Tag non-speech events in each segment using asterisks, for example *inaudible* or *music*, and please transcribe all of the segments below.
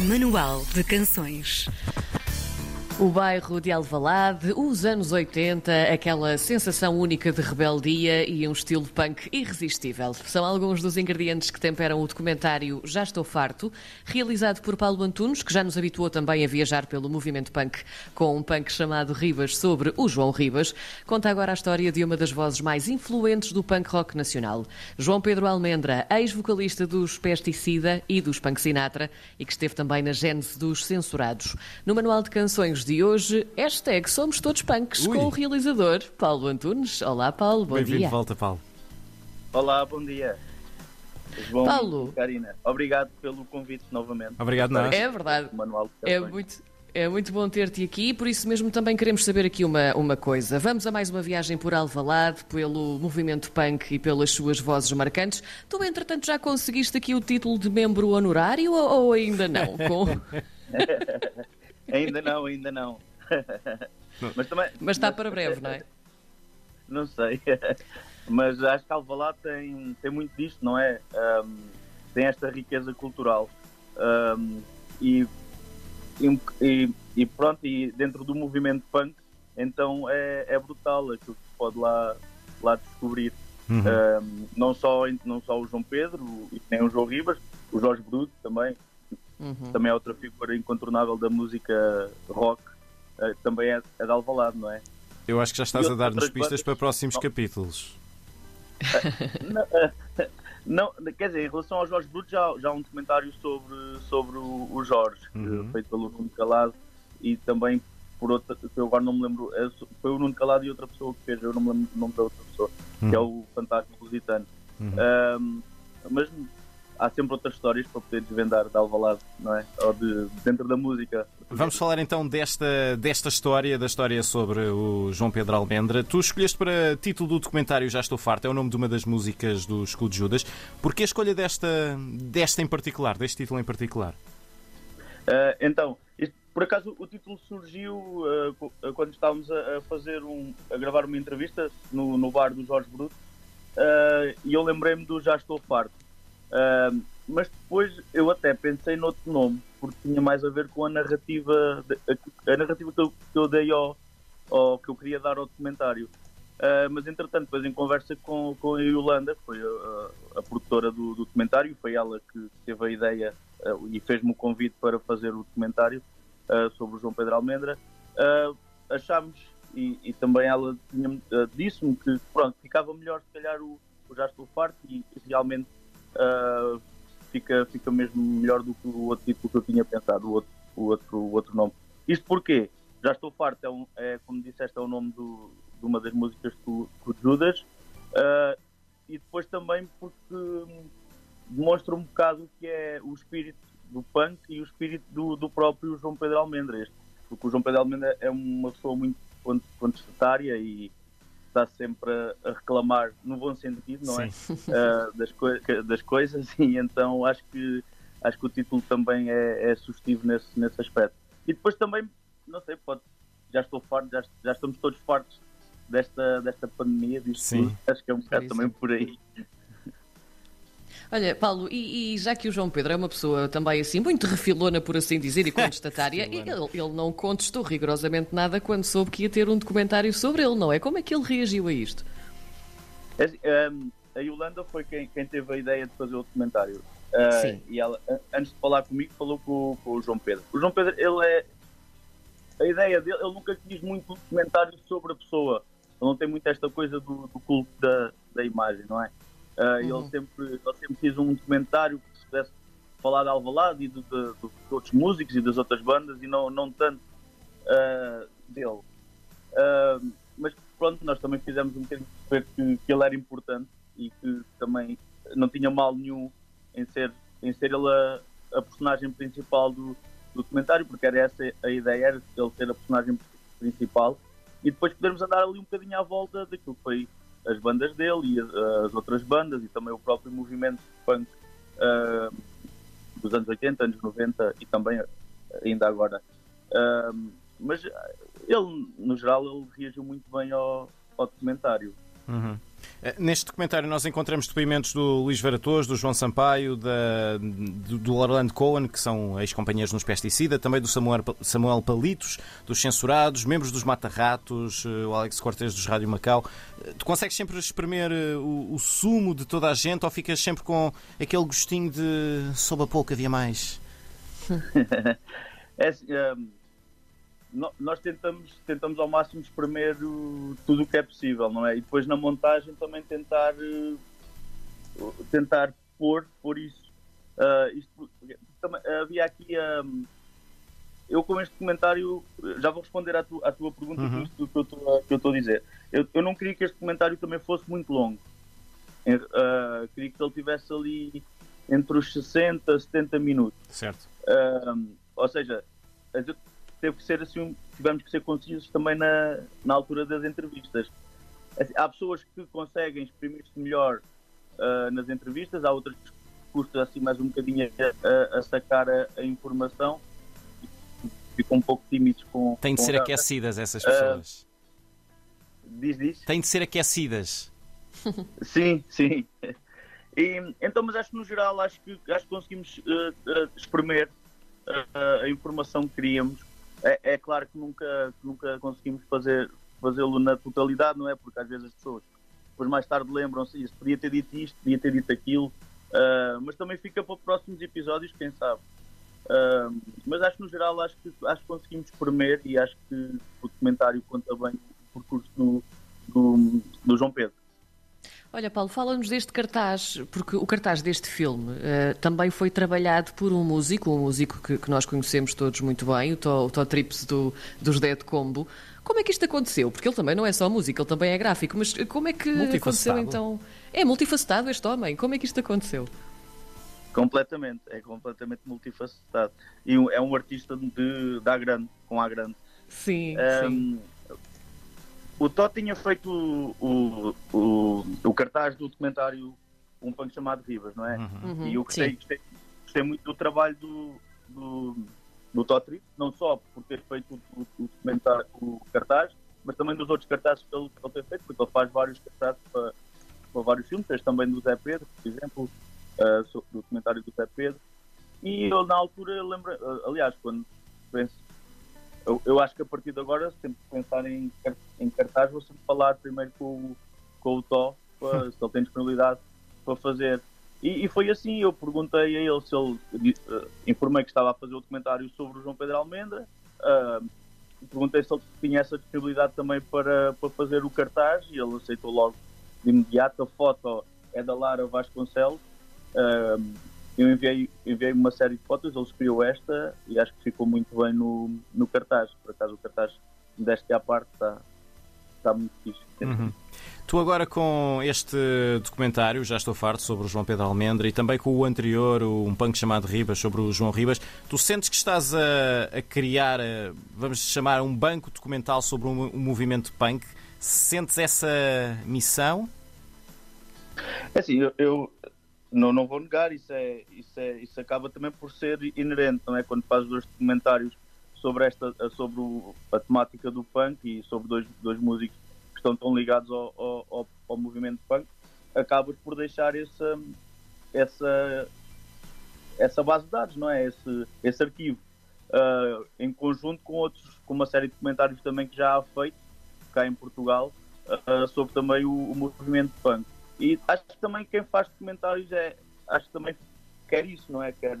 Manual de Canções. O bairro de Alvalade, os anos 80, aquela sensação única de rebeldia e um estilo punk irresistível. São alguns dos ingredientes que temperam o documentário Já Estou Farto, realizado por Paulo Antunes, que já nos habituou também a viajar pelo movimento punk com um punk chamado Ribas sobre o João Ribas. Conta agora a história de uma das vozes mais influentes do punk rock nacional. João Pedro Almendra, ex-vocalista dos Pesticida e dos Punk Sinatra e que esteve também na gênese dos Censurados. No Manual de Canções de hoje, hashtag Somos Todos Punks, Ui. com o realizador Paulo Antunes. Olá, Paulo, bom Bem-vindo dia. de volta, Paulo. Olá, bom dia. João Paulo. Karina, obrigado pelo convite novamente. Obrigado, nós. É verdade. Manual É muito, é muito bom ter-te aqui, por isso mesmo também queremos saber aqui uma, uma coisa. Vamos a mais uma viagem por Alvalade, pelo movimento punk e pelas suas vozes marcantes. Tu, entretanto, já conseguiste aqui o título de membro honorário ou, ou ainda não? *laughs* Com- *laughs* Ainda não, ainda não. mas também. Mas está para breve, não é? Não sei. mas acho que Alvalade tem, tem muito disto, não é? Ahm, tem esta riqueza cultural. E, e, e- e pronto, e dentro do movimento punk, então é, é brutal aquilo que se pode lá, lá descobrir. Uhum. Um, não, só, não só o João Pedro e nem o João Ribas, o Jorge Bruto também, Uhum. também é outra figura incontornável da música rock, uh, também é, é de Alvalade, não é? Eu acho que já estás E a dar-nos pistas bandas? para próximos capítulos. não, eh, *laughs* não, quer dizer, em relação ao Jorge Bruto, já, já há um documentário sobre, sobre o, o Jorge, que Uhum. feito pelo Nuno Calado e também por outra, eu agora não me lembro, é, foi o Nuno Calado e outra pessoa que fez, eu não me lembro o nome da outra pessoa, que é o Fantástico Lusitano. Uhum. Um, mas há sempre outras histórias para poder desvendar de Alvalade, não é? Ou de, dentro da música. Vamos falar então desta, desta história, da história sobre o João Pedro Almendra. Tu escolheste para título do documentário Já Estou Farto, é o nome de uma das músicas do Escudo de Judas. Porquê a escolha desta, desta em particular, deste título em particular? Uh, então, isto- por acaso o título surgiu uh, quando estávamos a, a fazer um, a gravar uma entrevista no, no bar do Jorge Bruto uh, e eu lembrei-me do Já Estou Farto. Uh, mas depois eu até pensei noutro nome, porque tinha mais a ver com a narrativa, a, a narrativa que eu, que eu dei ao, ao que eu queria dar ao documentário. Uh, mas entretanto, depois em conversa com, com a Yolanda, que foi a, a- produtora do, do documentário, foi ela que teve a ideia uh, e fez-me o convite para fazer o documentário uh, sobre o João Pedro Almendra. Achámos, e, e também ela disse-me que pronto, ficava melhor se calhar o, o Estou Farto e realmente uh, fica, fica mesmo melhor do que o outro título que eu tinha pensado, o outro, o outro, o outro nome. Isto porquê? Já Estou Farto é, um, é como disseste, é o nome do, de uma das músicas do, Judas uh, e depois também porque demonstra um bocado o que é o espírito do punk e o espírito do, do próprio João Pedro Almendra. Este, porque o João Pedro Almendra é uma pessoa muito con- contestatária e está sempre a, reclamar no bom sentido, não é? Uh, *laughs* das, coi- das coisas *laughs* e então acho que acho que o título também é, é sugestivo nesse, nesse aspecto. E depois também, não sei, pode, já estou farto, já, já estamos todos fartos desta, desta pandemia, disto Sim. Acho que é um bocado também por aí. Olha, Paulo, e, e já que o João Pedro é uma pessoa também assim, muito refilona, por assim dizer, e *laughs* contestatária, ele, ele não contestou rigorosamente nada quando soube que ia ter um documentário sobre ele, não é? Como é que ele reagiu a isto? É assim, um, a Yolanda foi quem, quem teve a ideia de fazer o documentário. Uh, Sim. E ela, antes de falar comigo, falou com, o- com o João Pedro. O João Pedro, ele é. A ideia dele, ele nunca quis muito um documentário sobre a pessoa. Ele não tem muito esta coisa do, do culto da, da imagem, não é? Uh, Uhum. ele, sempre, ele sempre quis um documentário que se pudesse falar de Alvalade e do, do- dos outros músicos e das outras bandas e não, não tanto uh, dele. Uh, mas pronto, nós também fizemos um bocadinho perceber que, que ele era importante e que também não tinha mal nenhum em ser, em ser ele a, a personagem principal do, do documentário, porque era essa a ideia, era ele ser a personagem principal e depois podermos andar ali um bocadinho à volta daquilo que foi as bandas dele e as, as outras bandas e também o próprio movimento punk ah, dos anos 80, anos 90 e também ainda agora. Ah, mas ele, no geral, ele reagiu muito bem ao, ao documentário. Uhum. Eh, neste documentário nós encontramos depoimentos do Luís Varatos, do João Sampaio, da, do, do Orlando Cohen, que são ex-companheiros nos Pesticida, também do Samuel, Samuel Palitos, dos Censurados, membros dos Mata-Ratos, eh, o Alex Cortes dos Rádio Macau. Eh, tu consegues sempre espremer o, o, sumo de toda a gente ou ficas sempre com aquele gostinho de sob a pouco havia mais? *laughs* é, um nós tentamos, tentamos ao máximo espremer tudo o que é possível, não é? E depois na montagem também tentar, eh, tentar pôr, pôr isso. Uh, isto também, havia aqui. Um, eu, com este comentário, já vou responder à, tu, à tua pergunta uhum. isto que eu estou a dizer. Eu, eu não queria que este comentário também fosse muito longo. Uh, queria que ele tivesse ali entre os 60 e 70 minutos. Certo. Uh, ou seja, teve que ser assim, tivemos que ser concisos também na, na altura das entrevistas. Assim, há pessoas que conseguem exprimir-se melhor uh, nas entrevistas, há outras que custa assim mais um bocadinho a, a sacar a, a, informação ficam um pouco tímidos com. Tem de com ser aquecidas essas pessoas. Uh, diz, diz. Tem de ser aquecidas. *laughs* sim, sim. E, então, mas acho que no geral acho que, acho que conseguimos uh, uh, espremer uh, a informação que queríamos é, é claro que nunca, nunca conseguimos fazer, fazê-lo na totalidade, não é? Porque às vezes as pessoas depois mais tarde lembram-se isso, podia ter dito isto, podia ter dito aquilo, uh, mas também fica para próximos episódios, quem sabe. Uh, mas acho que no geral acho que, acho que conseguimos espremer e acho que o documentário conta bem o percurso do, do, do João Pedro. Olha, Paulo, fala-nos deste cartaz, porque o cartaz deste filme uh, também foi trabalhado por um músico, um músico que, que nós conhecemos todos muito bem, o Tó, Tó Trips do, dos Dead Combo. Como é que isto aconteceu? Porque ele também não é só músico, ele também é gráfico, mas como é que aconteceu então? É multifacetado este homem, como é que isto aconteceu? Completamente, é completamente multifacetado. E é um artista de, da grande, com a grande. Sim, um, sim o Tó tinha feito o, o, o, cartaz do documentário Um Punk Chamado Rivas, não é? Uhum. E eu gostei, gostei, gostei, muito do trabalho do, do, do Totri, não só por ter feito o, o, documentário, o cartaz, mas também dos outros cartazes que ele, que ele tem feito, porque ele faz vários cartazes para, para vários filmes, fez também do Zé Pedro, por exemplo, uh, do documentário do Zé Pedro. E eu, na altura, lembro, aliás, quando eu, eu, acho que a partir de agora, sempre que pensar em, em cartaz, vou sempre falar primeiro com, com o Tó, para, *laughs* se ele tem disponibilidade para fazer. E, e, foi assim, eu perguntei a ele se ele, uh, informei que estava a fazer o documentário sobre o João Pedro Almendra, uh, perguntei se ele tinha essa disponibilidade também para, para fazer o cartaz e ele aceitou logo de imediato. A foto é da Lara Vasconcelos, uh, eu enviei, enviei uma série de fotos, ele escolheu esta e acho que ficou muito bem no, no cartaz. Por acaso o cartaz deste à parte está, está muito fixe. Uhum. Tu agora com este documentário, já estou farto, sobre o João Pedro Almendra e também com o anterior, um punk chamado Ribas, sobre o João Ribas, tu sentes que estás a, a criar, a, vamos chamar, um banco documental sobre um, um movimento punk? Sentes essa missão? É assim, eu, eu não, não vou negar, isso, é, isso, é, isso acaba também por ser inerente, não é? Quando fazes dois documentários sobre, esta, sobre o, a temática do punk e sobre dois, dois músicos que estão tão ligados ao, ao, ao movimento punk, acabas por deixar essa, essa, essa base de dados, não é? Esse, esse arquivo. Uh, em conjunto com outros, com uma série de documentários também que já há feito cá em Portugal uh, sobre também o, o movimento punk. E acho que também quem faz documentários é, acho que também quer isso, não é? Quer,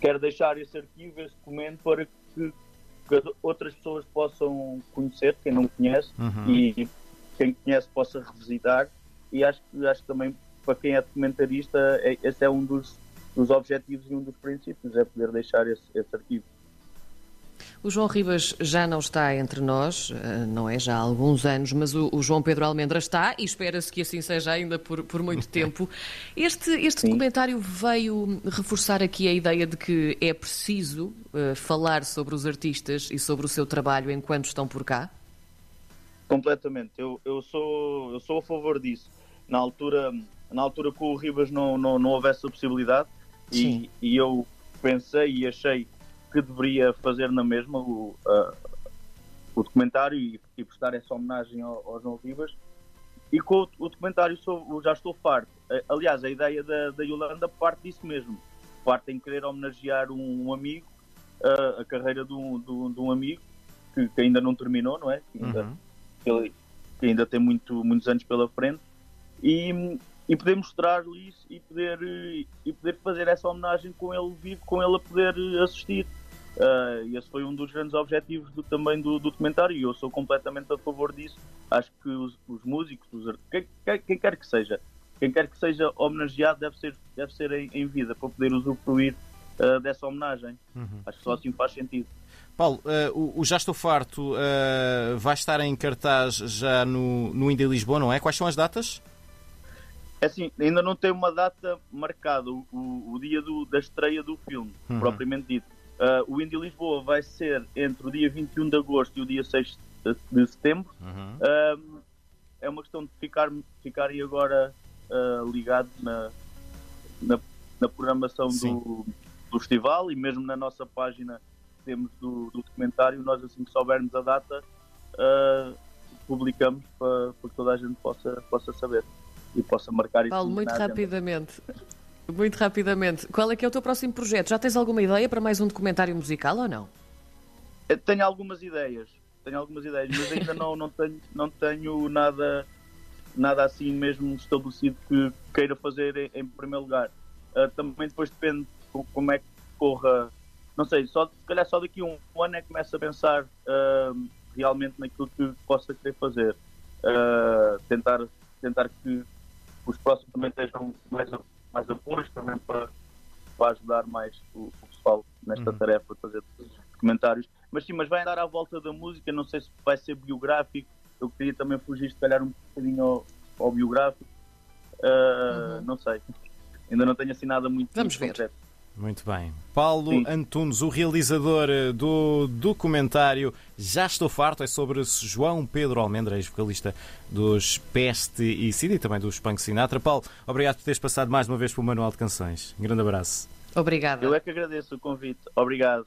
quer deixar esse arquivo, esse documento para que, que outras pessoas possam conhecer, quem não conhece, uhum. e quem conhece possa revisitar. E acho, acho que também para quem é documentarista, é, esse é um dos, dos objetivos e um dos princípios, é poder deixar esse, esse arquivo. O João Ribas já não está entre nós, eh, não é já há alguns anos, mas o, o João Pedro Almendra está e espera-se que assim seja ainda por, por muito *laughs* tempo. Este, este documentário veio reforçar aqui a ideia de que é preciso uh, falar sobre os artistas e sobre o seu trabalho enquanto estão por cá? Completamente. Eu, eu, sou, eu sou a favor disso. Na altura, na altura que o Ribas não, não, não houvesse a possibilidade e, e eu pensei e achei que deveria fazer na mesma o, uh, o documentário e, e prestar essa homenagem ao, ao João Ribas. e com o, o documentário sobre o Já Estou Farto. Aliás, a ideia da, da Yolanda parte disso mesmo. Parte em querer homenagear um, um amigo, uh, a carreira de um, de um, de um amigo, que, que, ainda não terminou, não é? Que ainda, uhum. que ainda tem muito, muitos anos pela frente. E, e poder mostrar-lhe isso e poder, e poder fazer essa homenagem com ele vivo, com ele a poder assistir. Uh, esse foi um dos grandes objetivos do, também do, do, documentário e eu sou completamente a favor disso. Acho que os, os músicos, os, quem, quem, quem, quer que seja, quem quer que seja homenageado deve ser, deve ser em, em vida para poder usufruir uh, dessa homenagem. Uhum. Acho que só assim faz sentido. Paulo, uh, o, o, Já Estou Farto vai estar em cartaz já no, no Indy Lisboa, não é? Quais são as datas? É assim, ainda não tem uma data marcada, o, o, o dia do, da estreia do filme, uhum. propriamente dito. Uh, o Indy Lisboa vai ser entre o dia 21 de agosto e o dia 6 de setembro. Uhum. Uh, é uma questão de ficar, ficarem agora uh, ligados na, na, na programação do, do, festival e mesmo na nossa página que temos do, do documentário, nós assim que soubermos a data, uh, publicamos para, para que toda a gente possa, possa saber e possa marcar isso. Paulo, muito rapidamente. Muito rapidamente. Qual é que é o teu próximo projeto? Já tens alguma ideia para mais um documentário musical ou não? Eu tenho algumas ideias. Tenho algumas ideias, mas ainda não, não, tenho, não tenho nada, nada assim mesmo estabelecido que queira fazer em, primeiro lugar. Uh, também depois depende como é que corra. Não sei, só, se calhar só daqui a um, um ano é que começo a pensar uh, realmente naquilo que possa querer fazer. Uh, tentar, tentar que os próximos também estejam mais, mais apoios também para, para ajudar mais o, o pessoal nesta uhum. tarefa de fazer documentários. Mas sim, mas vai andar à volta da música, não sei se vai ser biográfico, eu queria também fugir se calhar um bocadinho ao, ao biográfico. Uh, uhum. Não sei. Ainda não tenho assim nada muito, Vamos ver. concreto. Muito bem. Paulo Sim. Antunes, o realizador eh, do documentário Já Estou Farto, é sobre João Pedro Almendra, ex-vocalista dos Peste e Cida e também dos Punk Sinatra. Paulo, obrigado por teres passado mais uma vez pelo Manual de Canções. Um grande abraço. Obrigado. Eu é que agradeço o convite. Obrigado.